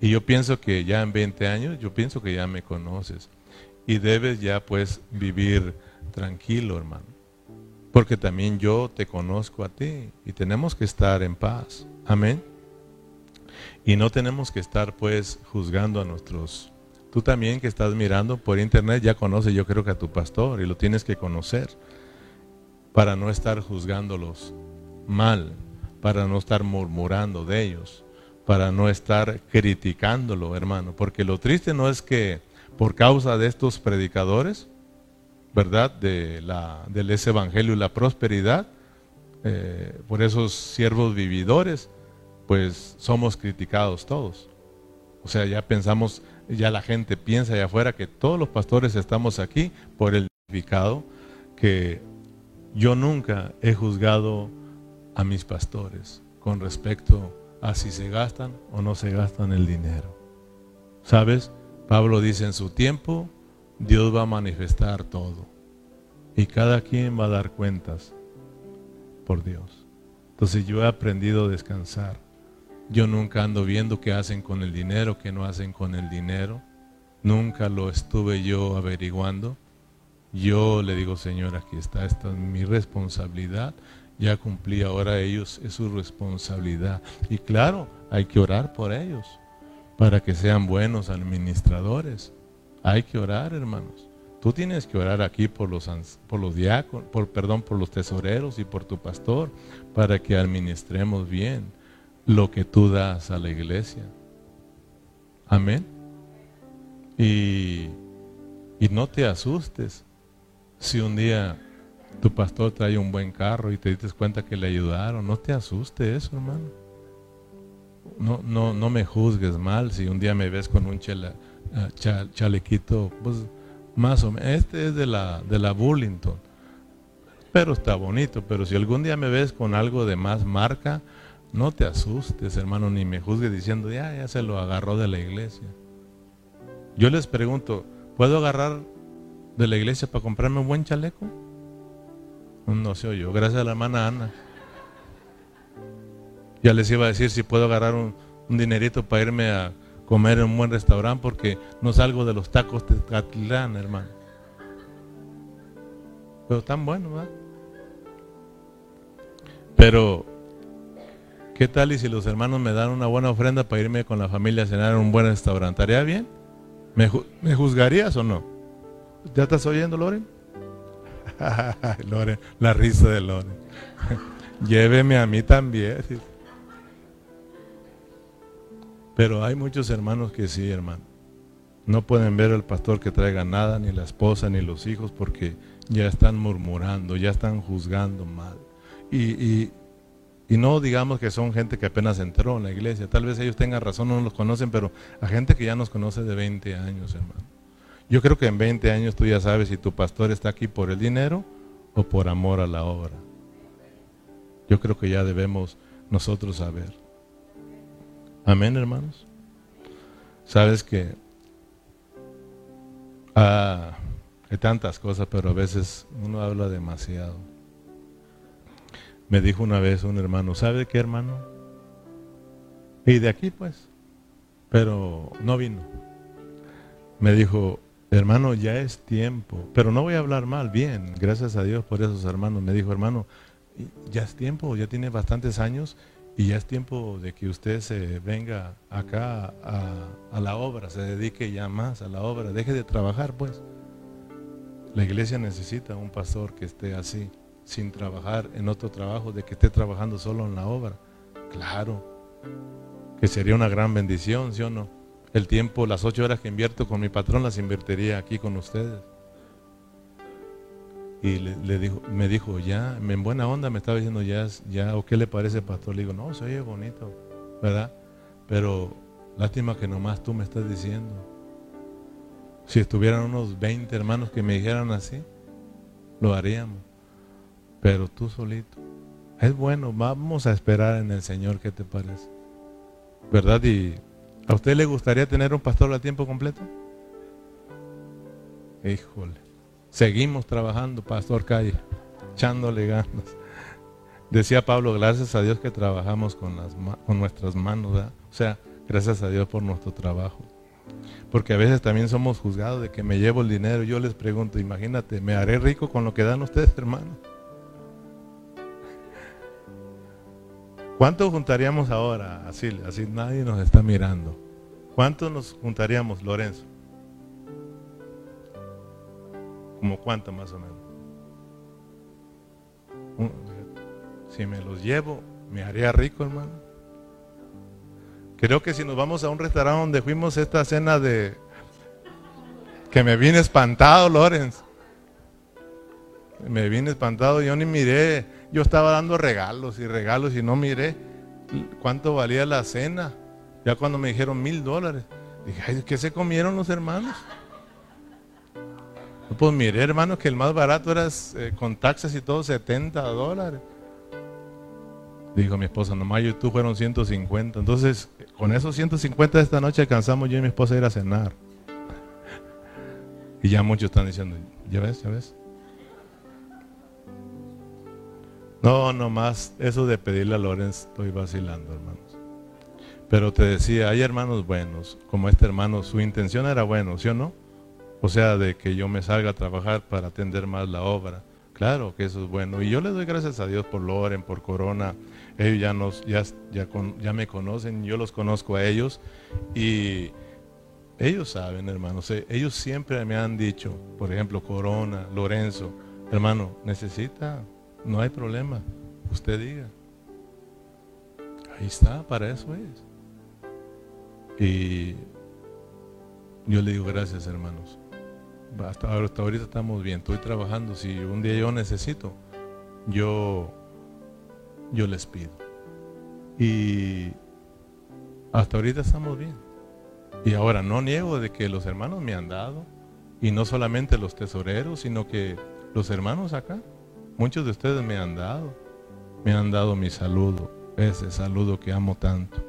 Y yo pienso que ya en 20 años, yo pienso que ya me conoces y debes ya pues vivir tranquilo, hermano. Porque también yo te conozco a ti y tenemos que estar en paz. Amén. Y no tenemos que estar pues juzgando a nuestros... Tú también que estás mirando por internet ya conoces yo creo que a tu pastor y lo tienes que conocer para no estar juzgándolos mal, para no estar murmurando de ellos, para no estar criticándolo, hermano. Porque lo triste no es que por causa de estos predicadores, ¿verdad? De, la, del ese evangelio y la prosperidad, eh, por esos siervos vividores, pues somos criticados todos. O sea, ya pensamos, ya la gente piensa allá afuera que todos los pastores estamos aquí por el significado que yo nunca he juzgado a mis pastores con respecto a si se gastan o no se gastan el dinero. ¿Sabes? Pablo dice, en su tiempo Dios va a manifestar todo. Y cada quien va a dar cuentas por Dios. Entonces yo he aprendido a descansar. Yo nunca ando viendo qué hacen con el dinero, qué no hacen con el dinero. Nunca lo estuve yo averiguando. Yo le digo, Señor, aquí está, esta es mi responsabilidad. Ya cumplí, ahora ellos es su responsabilidad. Y claro, hay que orar por ellos para que sean buenos administradores. Hay que orar, hermanos. Tú tienes que orar aquí por los, por los diáconos, por, perdón, por los tesoreros y por tu pastor, para que administremos bien lo que tú das a la iglesia. Amén. Y, y no te asustes si un día tu pastor trae un buen carro y te dices cuenta que le ayudaron. No te asustes eso, hermano. No, no, no me juzgues mal si un día me ves con un ah, chalequito, pues más o menos. Este es de la, de la Burlington. Pero está bonito. Pero si algún día me ves con algo de más marca, no te asustes, hermano, ni me juzgues diciendo, ya, ya se lo agarró de la iglesia. Yo les pregunto, ¿puedo agarrar de la iglesia para comprarme un buen chaleco? No sé yo, gracias a la hermana Ana. Ya les iba a decir si puedo agarrar un, dinerito para irme a comer en un buen restaurante porque no salgo de los tacos de Catlán, hermano. Pero tan bueno, ¿verdad? Pero, ¿qué tal y si los hermanos me dan una buena ofrenda para irme con la familia a cenar en un buen restaurante? ¿Estaría bien? ¿Me, juzgarías o no? ¿Ya estás oyendo, Loren? Loren, la risa de Loren. Lléveme a mí también. Pero hay muchos hermanos que sí, hermano. No pueden ver al pastor que traiga nada, ni la esposa, ni los hijos, porque ya están murmurando, ya están juzgando mal. Y, y no digamos que son gente que apenas entró en la iglesia. Tal vez ellos tengan razón, no los conocen, pero a gente que ya nos conoce de 20 años, hermano. Yo creo que en 20 años tú ya sabes si tu pastor está aquí por el dinero o por amor a la obra. Yo creo que ya debemos nosotros saber. Amén, hermanos. Sabes que ah, hay tantas cosas, pero a veces uno habla demasiado. Me dijo una vez un hermano, ¿sabe qué hermano? Y de aquí pues, pero no vino. Me dijo, hermano, ya es tiempo, pero no voy a hablar mal, bien, gracias a Dios por esos hermanos. Me dijo, hermano, ya es tiempo, ya tiene bastantes años y ya es tiempo de que usted se venga acá a, a la obra, se dedique ya más a la obra, deje de trabajar pues. La iglesia necesita un pastor que esté así sin trabajar en otro trabajo, de que esté trabajando solo en la obra. Claro, que sería una gran bendición, ¿sí o no? El tiempo, las ocho horas que invierto con mi patrón, las invertiría aquí con ustedes. Y le, dijo, me dijo, ya, en buena onda me estaba diciendo, ya, ya, ¿o qué le parece, pastor? Le digo, no, se oye bonito, ¿verdad? Pero lástima que nomás tú me estás diciendo. Si estuvieran unos 20 hermanos que me dijeran así, lo haríamos pero tú solito. Es bueno, vamos a esperar en el Señor, ¿qué te parece? ¿Verdad? ¿Y a usted le gustaría tener un pastor a tiempo completo? Híjole. Seguimos trabajando, Pastor Calle, echándole ganas. Decía Pablo, gracias a Dios que trabajamos con, las, con nuestras manos. O sea, gracias a Dios por nuestro trabajo. Porque a veces también somos juzgados de que me llevo el dinero. Yo les pregunto, imagínate, ¿me haré rico con lo que dan ustedes, hermano? ¿Cuántos juntaríamos ahora? Así, así nadie nos está mirando. ¿Cuántos nos juntaríamos, Lorenzo? ¿Como cuánto más o menos? Si me los llevo, me haría rico, hermano. Creo que si nos vamos a un restaurante donde fuimos esta cena de que me vine espantado, Lorenzo. Me vine espantado, yo ni miré yo estaba dando regalos y regalos y no miré cuánto valía la cena. Ya cuando me dijeron mil dólares, dije, ¿qué se comieron los hermanos? Pues miré, hermanos, que el más barato era eh, con taxas y todo 70 dólares. Dijo mi esposa, nomás yo y tú fueron 150. Entonces, con esos 150 de esta noche alcanzamos yo y mi esposa a ir a cenar. Y ya muchos están diciendo, ¿ya ves? ¿Ya ves? No, nomás eso de pedirle a Lorenz estoy vacilando, hermanos. Pero te decía, hay hermanos buenos, como este hermano, su intención era bueno, ¿sí o no? O sea, de que yo me salga a trabajar para atender más la obra. Claro que eso es bueno. Y yo le doy gracias a Dios por Loren, por Corona. Ellos ya, nos, ya, ya, ya me conocen, yo los conozco a ellos. Y ellos saben, hermanos. Eh, ellos siempre me han dicho, por ejemplo, Corona, Lorenzo, hermano, necesita, no hay problema. Usted diga. Ahí está, para eso es. Y yo le digo gracias, hermanos. Hasta, ahorita estamos bien, estoy trabajando. Si un día yo necesito, yo, yo les pido. Y hasta ahorita estamos bien. Y ahora no niego de que los hermanos me han dado, y no solamente los tesoreros, sino que los hermanos acá, muchos de ustedes me han dado, me han dado mi saludo, ese saludo que amo tanto.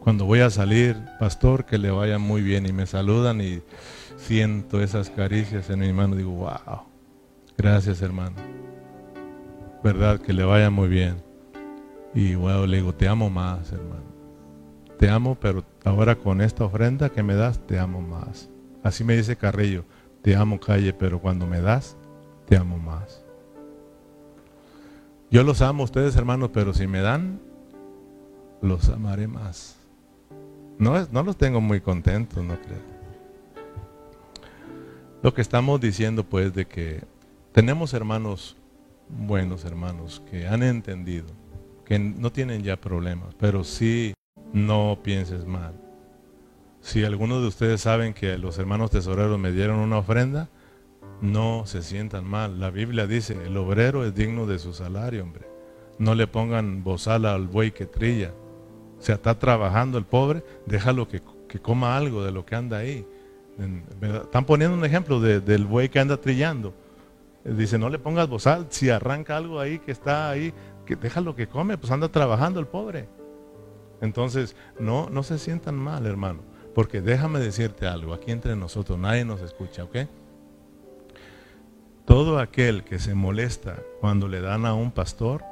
Cuando voy a salir, pastor, que le vaya muy bien y me saludan y siento esas caricias en mi mano, digo, wow, gracias hermano. Verdad, que le vaya muy bien. Y wow, le digo, te amo más, hermano. Te amo, pero ahora con esta ofrenda que me das, te amo más. Así me dice Carrillo, te amo calle, pero cuando me das, te amo más. Yo los amo a ustedes, hermanos, pero si me dan, los amaré más. No, no los tengo muy contentos, no creo. Lo que estamos diciendo pues de que tenemos hermanos buenos hermanos que han entendido, que no tienen ya problemas, pero sí no pienses mal. Si algunos de ustedes saben que los hermanos tesoreros me dieron una ofrenda, no se sientan mal. La Biblia dice, el obrero es digno de su salario, hombre. No le pongan bozala al buey que trilla. O sea, está trabajando el pobre, déjalo que, que coma algo de lo que anda ahí. Están poniendo un ejemplo del buey que anda trillando. Dice, no le pongas bozal, si arranca algo ahí que está ahí, que déjalo que come, pues anda trabajando el pobre. Entonces, no, no se sientan mal, hermano, porque déjame decirte algo, aquí entre nosotros nadie nos escucha, ¿ok? Todo aquel que se molesta cuando le dan a un pastor,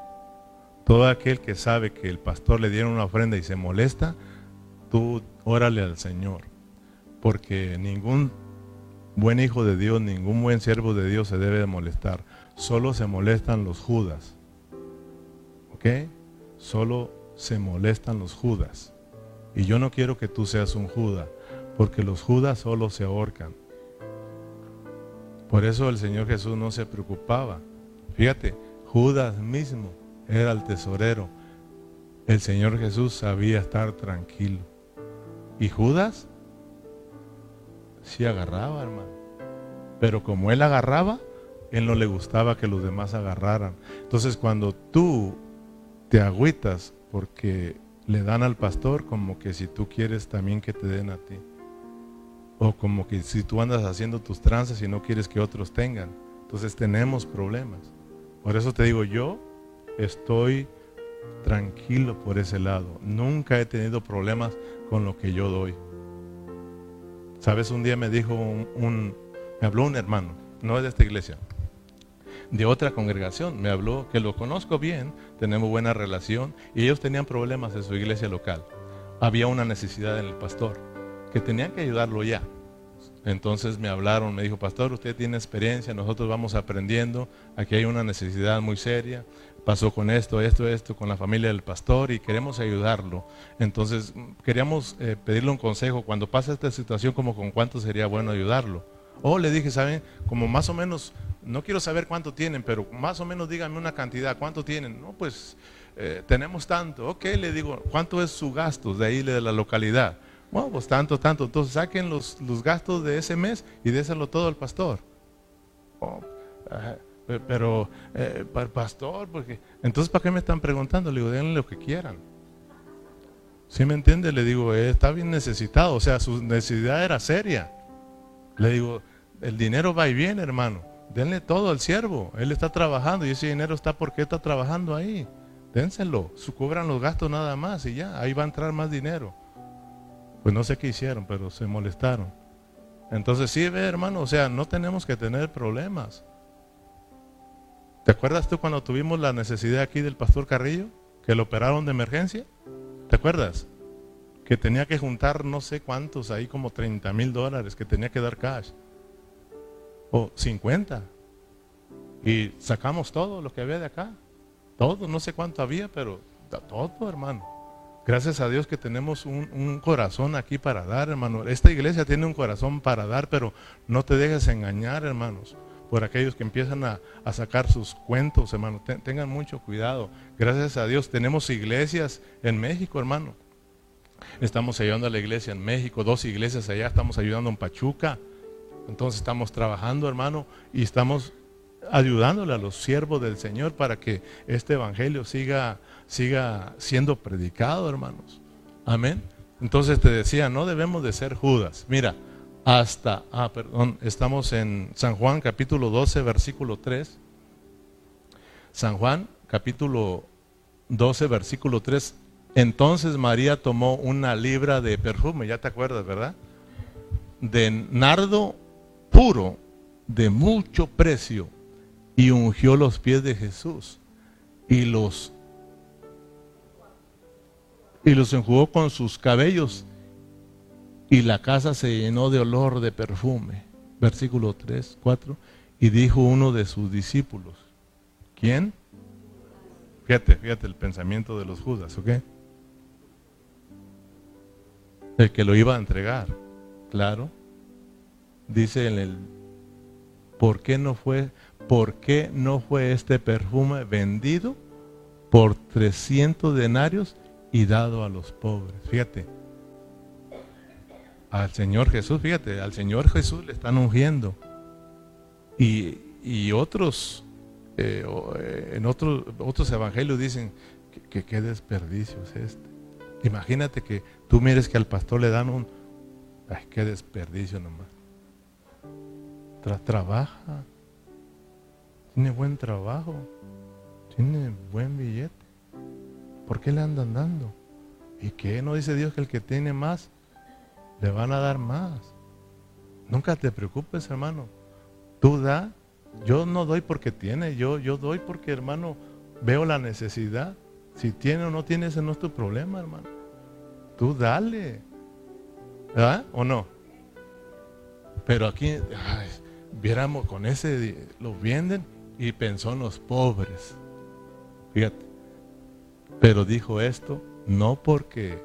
todo aquel que sabe que el pastor le dieron una ofrenda y se molesta, tú órale al Señor porque ningún buen hijo de Dios, ningún buen siervo de Dios se debe de molestar. Solo se molestan los judas. ¿Ok? Solo se molestan los judas. Y yo no quiero que tú seas un judas, porque los judas solo se ahorcan. Por eso el Señor Jesús no se preocupaba. Fíjate, Judas mismo era el tesorero. El Señor Jesús sabía estar tranquilo. Y Judas sí agarraba, hermano. Pero como él agarraba, él no le gustaba que los demás agarraran. Entonces cuando tú te agüitas porque le dan al pastor, como que si tú quieres también que te den a ti. O como que si tú andas haciendo tus trances y no quieres que otros tengan. Entonces tenemos problemas. Por eso te digo, yo estoy tranquilo por ese lado. Nunca he tenido problemas con lo que yo doy. Sabes, un día me dijo un, me habló un hermano, no es de esta iglesia, de otra congregación, me habló que lo conozco bien, tenemos buena relación y ellos tenían problemas en su iglesia local. Había una necesidad en el pastor, que tenían que ayudarlo ya. Entonces me hablaron, me dijo, pastor, usted tiene experiencia, nosotros vamos aprendiendo, aquí hay una necesidad muy seria, pasó con esto, esto, esto, con la familia del pastor y queremos ayudarlo. Entonces queríamos eh, pedirle un consejo, cuando pasa esta situación, como con cuánto sería bueno ayudarlo. O le dije, ¿saben? Como más o menos, no quiero saber cuánto tienen, pero más o menos díganme una cantidad, ¿cuánto tienen? No, pues eh, tenemos tanto. Ok, le digo, ¿cuánto es su gasto de ahí de la localidad? Bueno, pues tanto, tanto. Entonces saquen los, los gastos de ese mes y déselo todo al pastor. Oh, pero, eh, para el pastor, porque entonces ¿para qué me están preguntando? Le digo, denle lo que quieran. ¿Sí me entiende? Le digo, eh, está bien necesitado, o sea, su necesidad era seria. Le digo, el dinero va y viene, hermano. Denle todo al siervo. Él está trabajando y ese dinero está porque está trabajando ahí. dénselo, cubran los gastos nada más y ya, ahí va a entrar más dinero. Pues no sé qué hicieron, pero se molestaron. Entonces sí, ve hermano, o sea, no tenemos que tener problemas. ¿Te acuerdas tú cuando tuvimos la necesidad aquí del pastor Carrillo? Que lo operaron de emergencia. ¿Te acuerdas? Que tenía que juntar no sé cuántos, ahí como 30 mil dólares, que tenía que dar cash. O 50. Y sacamos todo lo que había de acá. Todo, no sé cuánto había, pero todo, hermano. Gracias a Dios que tenemos un, corazón aquí para dar, hermano. Esta iglesia tiene un corazón para dar, pero no te dejes engañar, hermanos, por aquellos que empiezan a, sacar sus cuentos, hermano. tengan mucho cuidado. Gracias a Dios tenemos iglesias en México, hermano. Estamos ayudando a la iglesia en México, dos iglesias allá, estamos ayudando en Pachuca. Entonces estamos trabajando, hermano, y estamos ayudándole a los siervos del Señor para que este evangelio siga, siga siendo predicado, hermanos. Amén. Entonces te decía, no debemos de ser Judas. Mira, hasta, ah, perdón, estamos en San Juan capítulo 12, versículo 3. San Juan capítulo 12, versículo 3. Entonces María tomó una libra de perfume, ya te acuerdas, ¿verdad? De nardo puro, de mucho precio y ungió los pies de Jesús y los y los enjugó con sus cabellos y la casa se llenó de olor de perfume. Versículo 3, 4. Y dijo uno de sus discípulos, ¿quién? Fíjate, fíjate el pensamiento de los judas, ¿ok? El que lo iba a entregar, claro. Dice en el, ¿por qué no fue? ¿por qué no fue este perfume vendido por 300 denarios y dado a los pobres? Fíjate, al Señor Jesús, fíjate, al Señor Jesús le están ungiendo. Y, otros, eh, eh, en otros, otros evangelios dicen que, qué desperdicio es este. Imagínate que tú mires que al pastor le dan un, ay, qué desperdicio nomás. trabaja, tiene buen trabajo, tiene buen billete. ¿Por qué le andan dando? ¿Y qué? ¿No dice Dios que el que tiene más, le van a dar más? Nunca te preocupes, hermano. Tú da. Yo no doy porque tiene, yo, yo doy porque, hermano, veo la necesidad. Si tiene o no tiene, ese no es tu problema, hermano. Tú dale. ¿Verdad? ¿O no? Pero aquí, viéramos con ese, lo venden y pensó en los pobres. Fíjate. Pero dijo esto no porque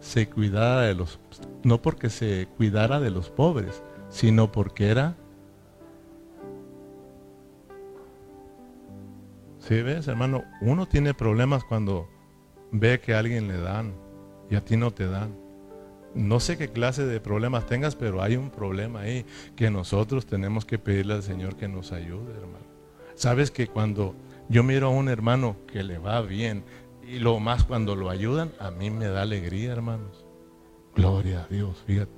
se cuidara de los no porque se cuidara de los pobres, sino porque era Si ves, hermano, uno tiene problemas cuando ve que a alguien le dan y a ti no te dan. No sé qué clase de problemas tengas, pero hay un problema ahí que nosotros tenemos que pedirle al Señor que nos ayude, hermano. Sabes que cuando yo miro a un hermano que le va bien y lo más cuando lo ayudan, a mí me da alegría, hermanos. Gloria a Dios, fíjate.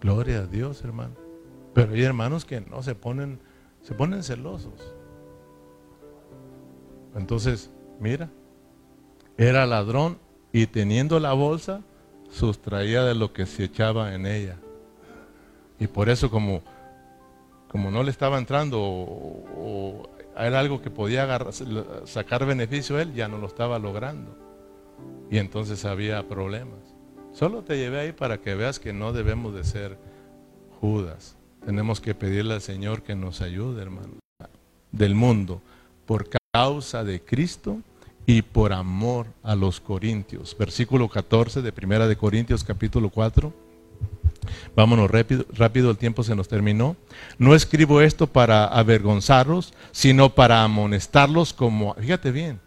Gloria a Dios, hermano. Pero hay hermanos que no se ponen, se ponen celosos. Entonces, mira, era ladrón y teniendo la bolsa, sustraía de lo que se echaba en ella. Y por eso como, como no le estaba entrando o era algo que podía sacar beneficio él, ya no lo estaba logrando. Y entonces había problemas. Solo te llevé ahí para que veas que no debemos de ser Judas. Tenemos que pedirle al Señor que nos ayude, hermano, del mundo, por causa de Cristo y por amor a los corintios. Versículo 14 de Primera de Corintios capítulo 4. Vámonos rápido, rápido, el tiempo se nos terminó. No escribo esto para avergonzarlos, sino para amonestarlos como, fíjate bien,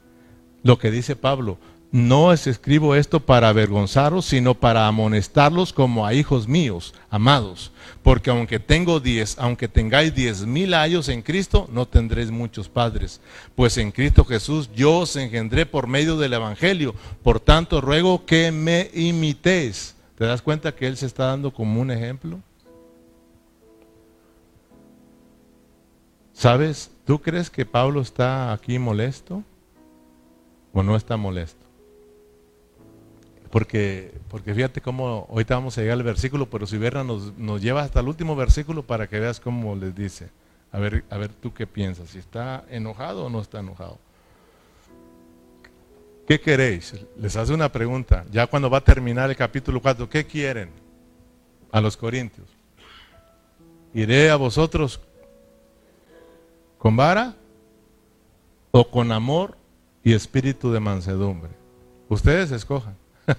lo que dice Pablo, no es escribo esto para avergonzaros, sino para amonestarlos como a hijos míos, amados. Porque aunque tengo diez, aunque tengáis diez mil años en Cristo, no tendréis muchos padres. Pues en Cristo Jesús yo os engendré por medio del Evangelio. Por tanto, ruego que me imitéis ¿Te das cuenta que Él se está dando como un ejemplo? ¿Sabes? ¿Tú crees que Pablo está aquí molesto? ¿O no está molesto? Porque, porque fíjate cómo, ahorita vamos a llegar al versículo, pero si Berna nos, nos lleva hasta el último versículo para que veas cómo les dice. A ver, a ver tú qué piensas, si está enojado o no está enojado. ¿Qué queréis? Les hace una pregunta. Ya cuando va a terminar el capítulo 4, ¿qué quieren? A los corintios. ¿Iré a vosotros con vara o con amor y espíritu de mansedumbre? Ustedes escojan.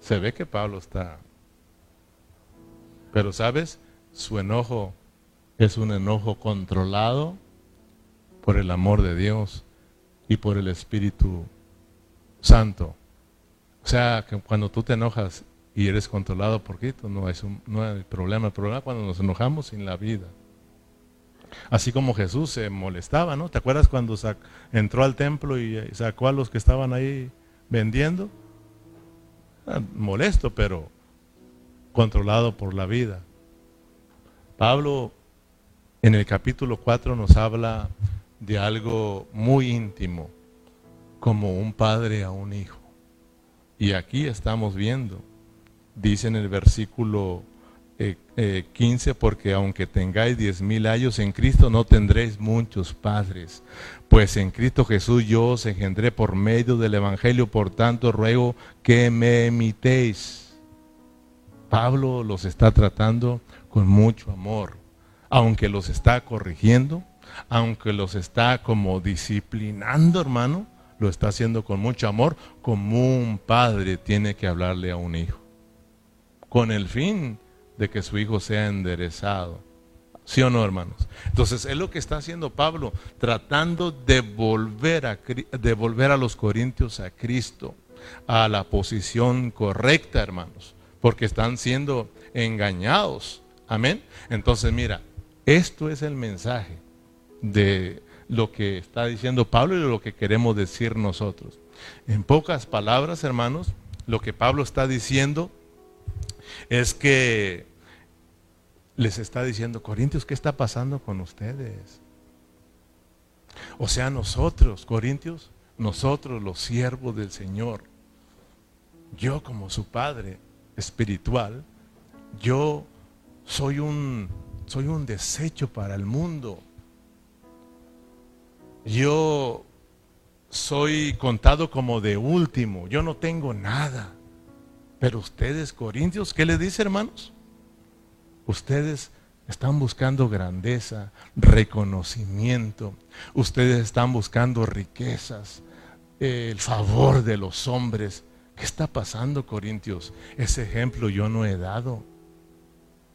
Se ve que Pablo está... Pero sabes, su enojo es un enojo controlado por el amor de Dios y por el Espíritu Santo. O sea, que cuando tú te enojas y eres controlado por Cristo, no es un, no hay problema. El problema es cuando nos enojamos sin la vida. Así como Jesús se molestaba, ¿no? ¿Te acuerdas cuando entró al templo y sacó a los que estaban ahí vendiendo? Ah, molesto, pero controlado por la vida. Pablo en el capítulo 4 nos habla de algo muy íntimo, como un padre a un hijo. Y aquí estamos viendo, dice en el versículo 15, eh, eh, porque aunque tengáis diez mil años en Cristo, no tendréis muchos padres. Pues en Cristo Jesús yo os engendré por medio del Evangelio, por tanto ruego que me imitéis. Pablo los está tratando con mucho amor, aunque los está corrigiendo, aunque los está como disciplinando, hermano, lo está haciendo con mucho amor, como un padre tiene que hablarle a un hijo, con el fin de que su hijo sea enderezado. ¿Sí o no, hermanos? Entonces, es lo que está haciendo Pablo, tratando de volver a, de volver a los corintios a Cristo, a la posición correcta, hermanos, porque están siendo engañados. Amén. Entonces, mira, esto es el mensaje de lo que está diciendo Pablo y de lo que queremos decir nosotros. En pocas palabras, hermanos, lo que Pablo está diciendo es que les está diciendo, Corintios, ¿qué está pasando con ustedes? O sea, nosotros, Corintios, nosotros los siervos del Señor, yo como su padre espiritual, yo soy un, soy un desecho para el mundo. Yo soy contado como de último, yo no tengo nada. Pero ustedes, Corintios, ¿qué le dice, hermanos? Ustedes están buscando grandeza, reconocimiento. Ustedes están buscando riquezas, el favor de los hombres. ¿Qué está pasando, Corintios? Ese ejemplo yo no he dado.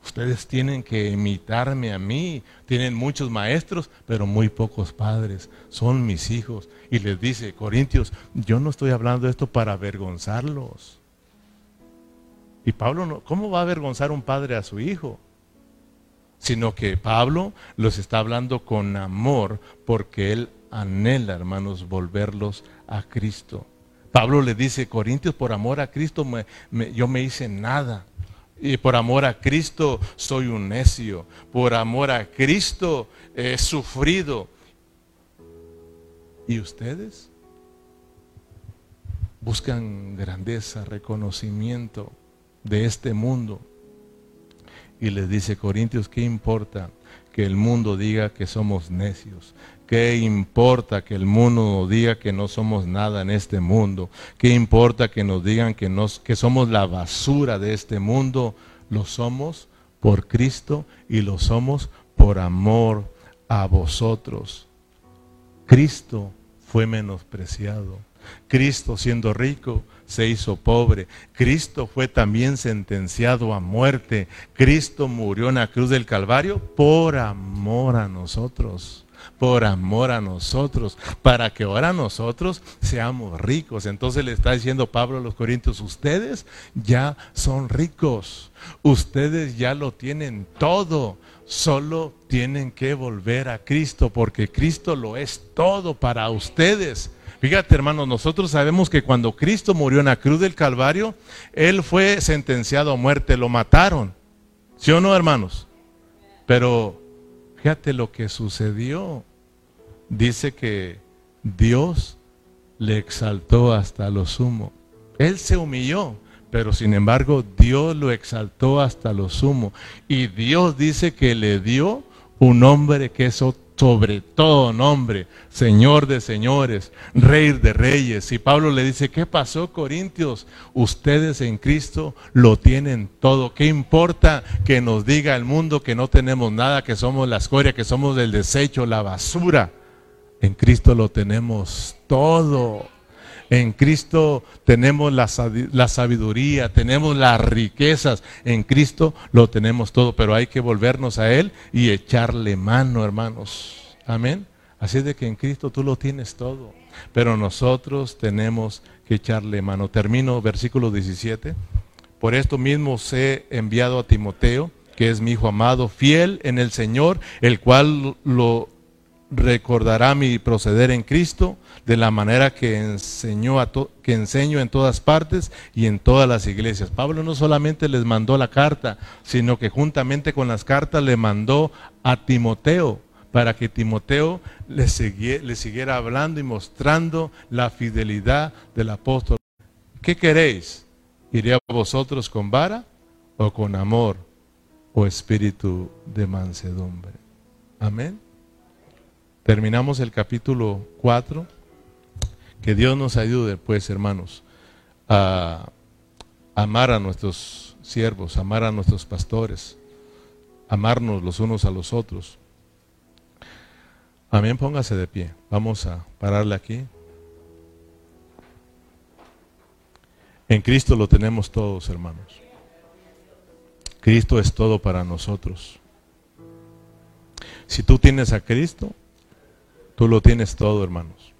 Ustedes tienen que imitarme a mí. Tienen muchos maestros, pero muy pocos padres. Son mis hijos. Y les dice, Corintios, yo no estoy hablando esto para avergonzarlos. Y Pablo, no, ¿cómo va a avergonzar un padre a su hijo? Sino que Pablo los está hablando con amor porque él anhela, hermanos, volverlos a Cristo. Pablo le dice, Corintios, por amor a Cristo yo me hice nada. Y por amor a Cristo soy un necio. Por amor a Cristo he sufrido. ¿Y ustedes? Buscan grandeza, reconocimiento de este mundo. Y les dice, Corintios, ¿qué importa que el mundo diga que somos necios? ¿Qué importa que el mundo nos diga que no somos nada en este mundo? ¿Qué importa que nos digan que, que somos la basura de este mundo? Lo somos por Cristo y lo somos por amor a vosotros. Cristo fue menospreciado. Cristo siendo rico se hizo pobre. Cristo fue también sentenciado a muerte. Cristo murió en la cruz del Calvario por amor a nosotros por amor a nosotros, para que ahora nosotros seamos ricos. Entonces le está diciendo Pablo a los Corintios, ustedes ya son ricos, ustedes ya lo tienen todo, solo tienen que volver a Cristo, porque Cristo lo es todo para ustedes. Fíjate, hermanos, nosotros sabemos que cuando Cristo murió en la cruz del Calvario, Él fue sentenciado a muerte, lo mataron. ¿Sí o no, hermanos? Pero fíjate lo que sucedió dice que Dios le exaltó hasta lo sumo. Él se humilló, pero sin embargo Dios lo exaltó hasta lo sumo. Y Dios dice que le dio un nombre que es sobre todo nombre, Señor de señores, Rey de reyes. Y Pablo le dice, ¿qué pasó Corintios? Ustedes en Cristo lo tienen todo. ¿Qué importa que nos diga el mundo que no tenemos nada, que somos la escoria, que somos el desecho, la basura? En Cristo lo tenemos todo. En Cristo tenemos la, sabiduría, tenemos las riquezas. En Cristo lo tenemos todo, pero hay que volvernos a Él y echarle mano, hermanos. Amén. Así es de que en Cristo tú lo tienes todo, pero nosotros tenemos que echarle mano. Termino versículo 17. Por esto mismo os he enviado a Timoteo, que es mi hijo amado, fiel en el Señor, el cual lo recordará mi proceder en Cristo de la manera que, enseñó a que enseño en todas partes y en todas las iglesias. Pablo no solamente les mandó la carta, sino que juntamente con las cartas le mandó a Timoteo para que Timoteo le, siguiera hablando y mostrando la fidelidad del apóstol. ¿Qué queréis? ¿Iré a vosotros con vara o con amor o espíritu de mansedumbre? Amén. Terminamos el capítulo 4. Que Dios nos ayude, pues, hermanos, a amar a nuestros siervos, amar a nuestros pastores, amarnos los unos a los otros. Amén, póngase de pie. Vamos a pararle aquí. En Cristo lo tenemos todos, hermanos. Cristo es todo para nosotros. Si tú tienes a Cristo, Tú lo tienes todo, hermanos.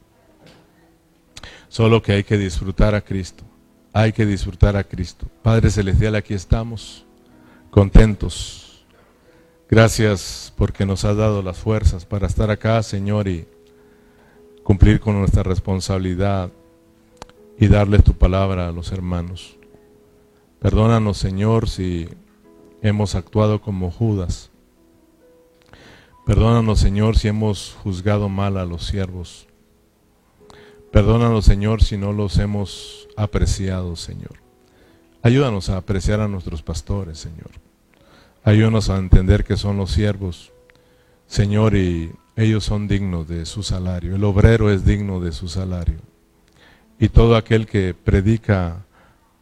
Solo que hay que disfrutar a Cristo. Hay que disfrutar a Cristo. Padre Celestial, aquí estamos, contentos. Gracias porque nos has dado las fuerzas para estar acá, Señor, y cumplir con nuestra responsabilidad y darle tu palabra a los hermanos. Perdónanos, Señor, si hemos actuado como Judas Perdónanos, Señor, si hemos juzgado mal a los siervos. Perdónanos, Señor, si no los hemos apreciado, Señor. Ayúdanos a apreciar a nuestros pastores, Señor. Ayúdanos a entender que son los siervos, Señor, y ellos son dignos de su salario. El obrero es digno de su salario. Y todo aquel que predica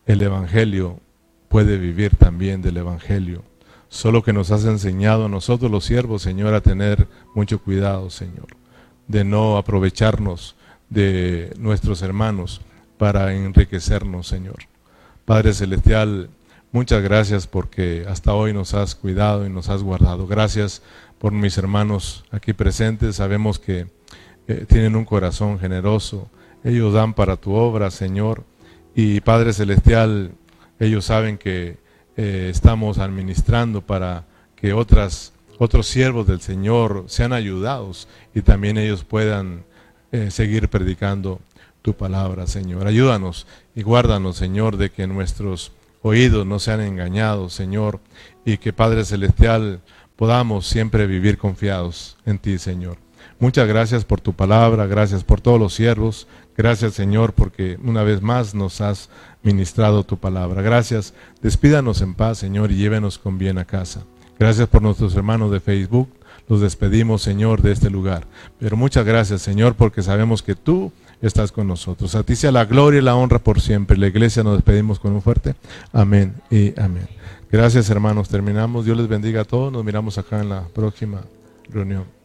el Evangelio puede vivir también del Evangelio solo que nos has enseñado a nosotros los siervos, Señor, a tener mucho cuidado, Señor, de no aprovecharnos de nuestros hermanos para enriquecernos, Señor. Padre Celestial, muchas gracias porque hasta hoy nos has cuidado y nos has guardado. Gracias por mis hermanos aquí presentes. Sabemos que eh, tienen un corazón generoso. Ellos dan para tu obra, Señor. Y Padre Celestial, ellos saben que eh, estamos administrando para que otras, otros siervos del Señor sean ayudados y también ellos puedan eh, seguir predicando tu palabra, Señor. Ayúdanos y guárdanos, Señor, de que nuestros oídos no sean engañados, Señor, y que Padre Celestial podamos siempre vivir confiados en ti, Señor. Muchas gracias por tu palabra, gracias por todos los siervos, gracias Señor porque una vez más nos has ministrado tu palabra. Gracias, despídanos en paz Señor y llévenos con bien a casa. Gracias por nuestros hermanos de Facebook, los despedimos Señor de este lugar. Pero muchas gracias Señor porque sabemos que tú estás con nosotros. A ti sea la gloria y la honra por siempre. La iglesia nos despedimos con un fuerte amén y amén. Gracias hermanos, terminamos. Dios les bendiga a todos. Nos miramos acá en la próxima reunión.